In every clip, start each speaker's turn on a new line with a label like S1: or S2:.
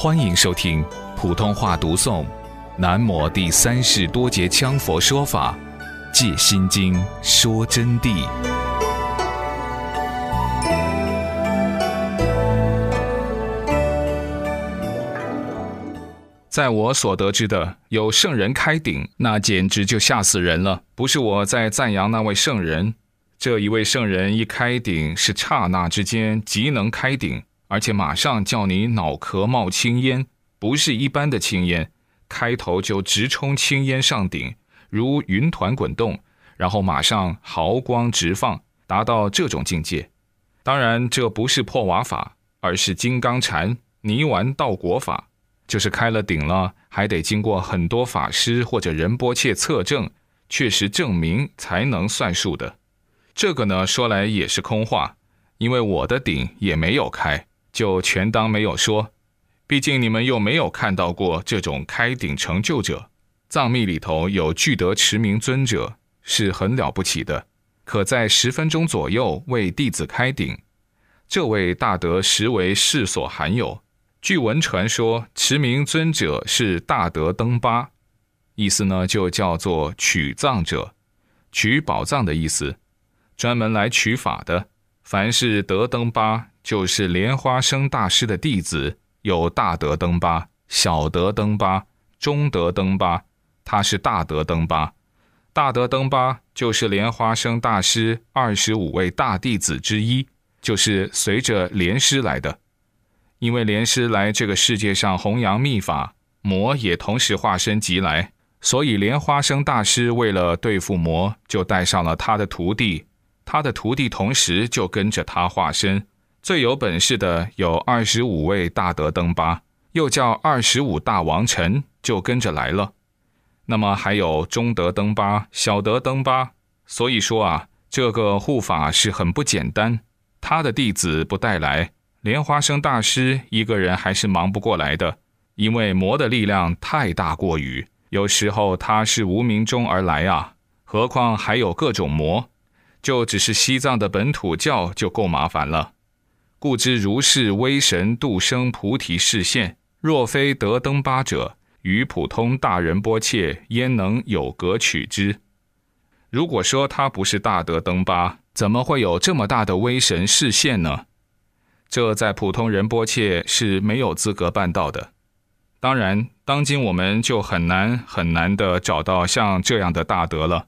S1: 欢迎收听普通话读诵《南摩第三世多杰羌佛说法借心经说真谛》。在我所得知的，有圣人开顶，那简直就吓死人了。不是我在赞扬那位圣人，这一位圣人一开顶，是刹那之间即能开顶。而且马上叫你脑壳冒青烟，不是一般的青烟，开头就直冲青烟上顶，如云团滚动，然后马上毫光直放，达到这种境界。当然，这不是破瓦法，而是金刚禅泥丸道果法，就是开了顶了，还得经过很多法师或者仁波切测证，确实证明才能算数的。这个呢，说来也是空话，因为我的顶也没有开。就全当没有说，毕竟你们又没有看到过这种开顶成就者。藏密里头有具德持名尊者，是很了不起的，可在十分钟左右为弟子开顶。这位大德实为世所罕有。据闻传说，持名尊者是大德登巴，意思呢就叫做取藏者，取宝藏的意思，专门来取法的。凡是得登巴。就是莲花生大师的弟子，有大德登巴、小德登巴、中德登巴，他是大德登巴。大德登巴就是莲花生大师二十五位大弟子之一，就是随着莲师来的。因为莲师来这个世界上弘扬秘法，魔也同时化身即来，所以莲花生大师为了对付魔，就带上了他的徒弟，他的徒弟同时就跟着他化身。最有本事的有二十五位大德登巴，又叫二十五大王臣，就跟着来了。那么还有中德登巴、小德登巴。所以说啊，这个护法是很不简单。他的弟子不带来，莲花生大师一个人还是忙不过来的，因为魔的力量太大过于，有时候他是无名中而来啊，何况还有各种魔，就只是西藏的本土教就够麻烦了。故知如是威神度生菩提示现，若非得登巴者，与普通大人波切焉能有格取之？如果说他不是大德登巴，怎么会有这么大的威神示现呢？这在普通人波切是没有资格办到的。当然，当今我们就很难很难的找到像这样的大德了。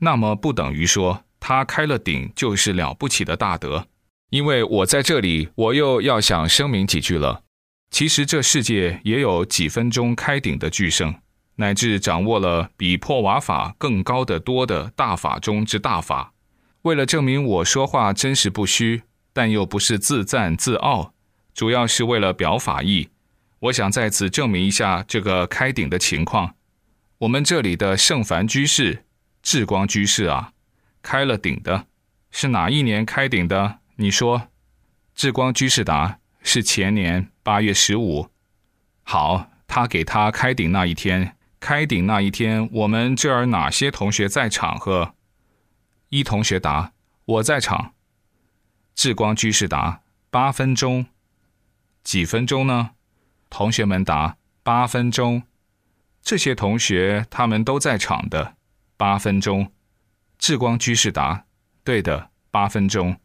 S1: 那么不等于说他开了顶就是了不起的大德。因为我在这里，我又要想声明几句了。其实这世界也有几分钟开顶的巨圣，乃至掌握了比破瓦法更高的多的大法中之大法。为了证明我说话真实不虚，但又不是自赞自傲，主要是为了表法意。我想在此证明一下这个开顶的情况。我们这里的圣凡居士、智光居士啊，开了顶的，是哪一年开顶的？你说，智光居士答是前年八月十五。好，他给他开顶那一天，开顶那一天，我们这儿哪些同学在场？呵，一同学答我在场。智光居士答八分钟，几分钟呢？同学们答八分钟。这些同学他们都在场的，八分钟。智光居士答对的，八分钟。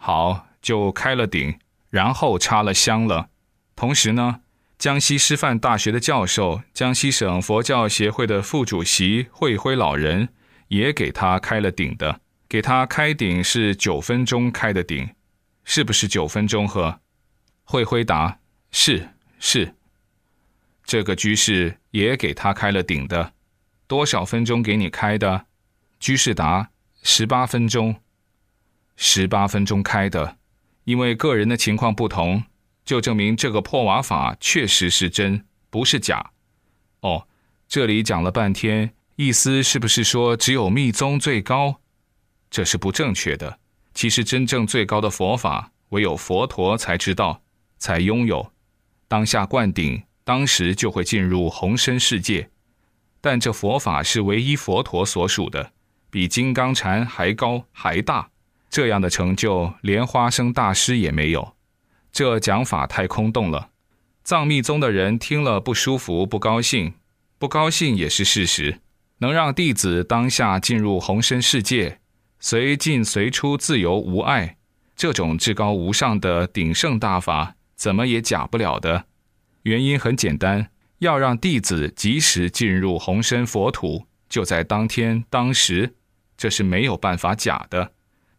S1: 好，就开了顶，然后插了香了。同时呢，江西师范大学的教授、江西省佛教协会的副主席慧辉老人也给他开了顶的。给他开顶是九分钟开的顶，是不是九分钟？呵，慧辉答是是。这个居士也给他开了顶的，多少分钟给你开的？居士答十八分钟。十八分钟开的，因为个人的情况不同，就证明这个破瓦法确实是真，不是假。哦，这里讲了半天，意思是不是说只有密宗最高？这是不正确的。其实真正最高的佛法，唯有佛陀才知道，才拥有。当下灌顶，当时就会进入红身世界。但这佛法是唯一佛陀所属的，比金刚禅还高还大。这样的成就，连花生大师也没有。这讲法太空洞了。藏密宗的人听了不舒服、不高兴，不高兴也是事实。能让弟子当下进入红身世界，随进随出，自由无碍，这种至高无上的鼎盛大法，怎么也假不了的。原因很简单，要让弟子及时进入红身佛土，就在当天当时，这是没有办法假的。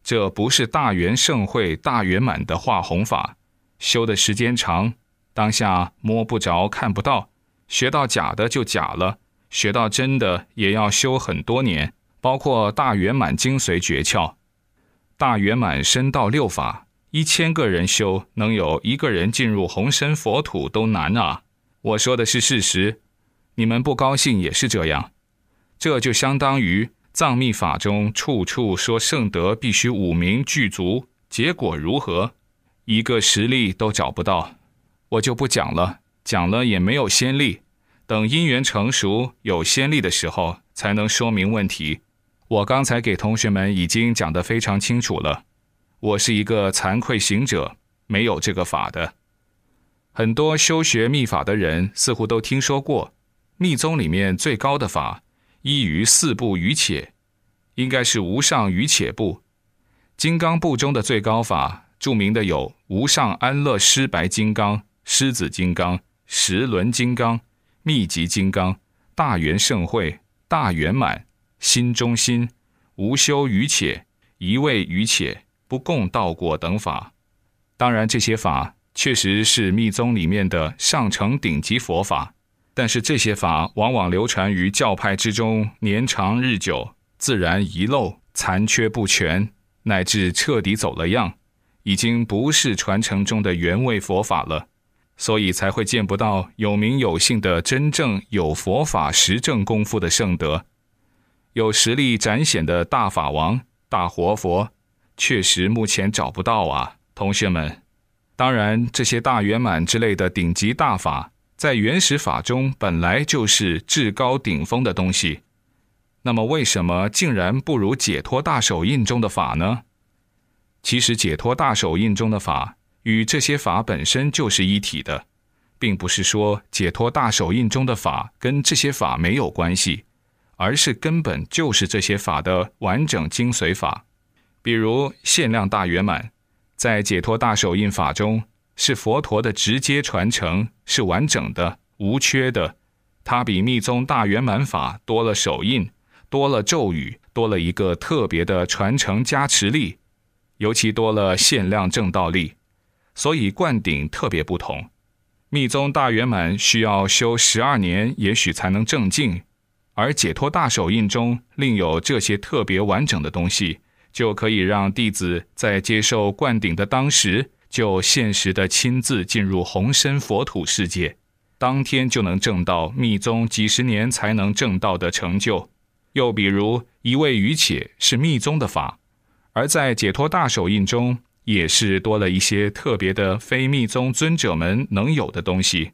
S1: 这不是大圆盛会大圆满的化红法，修的时间长，当下摸不着看不到，学到假的就假了。学到真的也要修很多年，包括大圆满精髓诀窍。大圆满深道六法，一千个人修，能有一个人进入红身佛土都难啊！我说的是事实，你们不高兴也是这样。这就相当于藏密法中处处说圣德必须五名具足，结果如何？一个实例都找不到，我就不讲了，讲了也没有先例。等因缘成熟、有先例的时候，才能说明问题。我刚才给同学们已经讲得非常清楚了。我是一个惭愧行者，没有这个法的。很多修学密法的人似乎都听说过，密宗里面最高的法依于四部余且，应该是无上余且部。金刚部中的最高法，著名的有无上安乐师白金刚、狮子金刚、十轮金刚。密集金刚、大圆盛会、大圆满、心中心、无修余且、一味余且、不共道果等法。当然，这些法确实是密宗里面的上乘顶级佛法，但是这些法往往流传于教派之中，年长日久，自然遗漏、残缺不全，乃至彻底走了样，已经不是传承中的原味佛法了。所以才会见不到有名有姓的真正有佛法实证功夫的圣德，有实力展显的大法王、大活佛，确实目前找不到啊，同学们。当然，这些大圆满之类的顶级大法，在原始法中本来就是至高顶峰的东西，那么为什么竟然不如解脱大手印中的法呢？其实，解脱大手印中的法。与这些法本身就是一体的，并不是说解脱大手印中的法跟这些法没有关系，而是根本就是这些法的完整精髓法。比如限量大圆满，在解脱大手印法中是佛陀的直接传承，是完整的、无缺的。它比密宗大圆满法多了手印，多了咒语，多了一个特别的传承加持力，尤其多了限量正道力。所以灌顶特别不同，密宗大圆满需要修十二年，也许才能正境；而解脱大手印中另有这些特别完整的东西，就可以让弟子在接受灌顶的当时，就现实的亲自进入红身佛土世界，当天就能证到密宗几十年才能证到的成就。又比如一味余且是密宗的法，而在解脱大手印中。也是多了一些特别的非密宗尊者们能有的东西，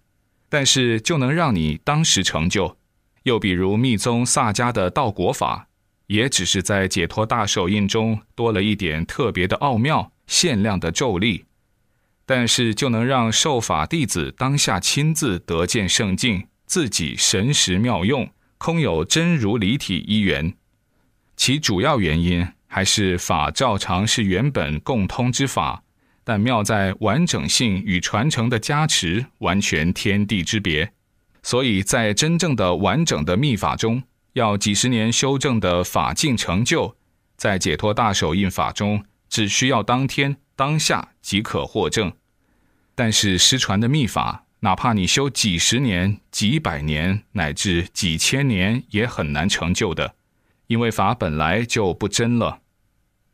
S1: 但是就能让你当时成就。又比如密宗萨迦的道果法，也只是在解脱大手印中多了一点特别的奥妙、限量的咒力，但是就能让受法弟子当下亲自得见圣境，自己神识妙用，空有真如离体一缘。其主要原因。还是法照常是原本共通之法，但妙在完整性与传承的加持，完全天地之别。所以在真正的完整的密法中，要几十年修正的法境成就，在解脱大手印法中，只需要当天当下即可获证。但是失传的秘法，哪怕你修几十年、几百年乃至几千年，也很难成就的，因为法本来就不真了。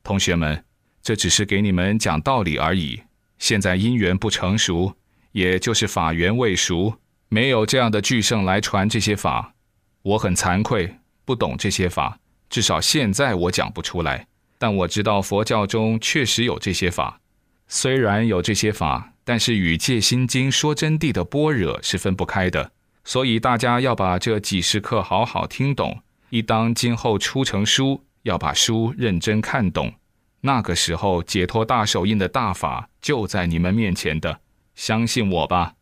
S1: 同学们，这只是给你们讲道理而已。现在因缘不成熟，也就是法缘未熟，没有这样的巨圣来传这些法。我很惭愧，不懂这些法，至少现在我讲不出来。但我知道佛教中确实有这些法，虽然有这些法，但是与戒心经说真谛的般若是分不开的。所以大家要把这几十课好好听懂，一当今后出成书。要把书认真看懂，那个时候解脱大手印的大法就在你们面前的，相信我吧。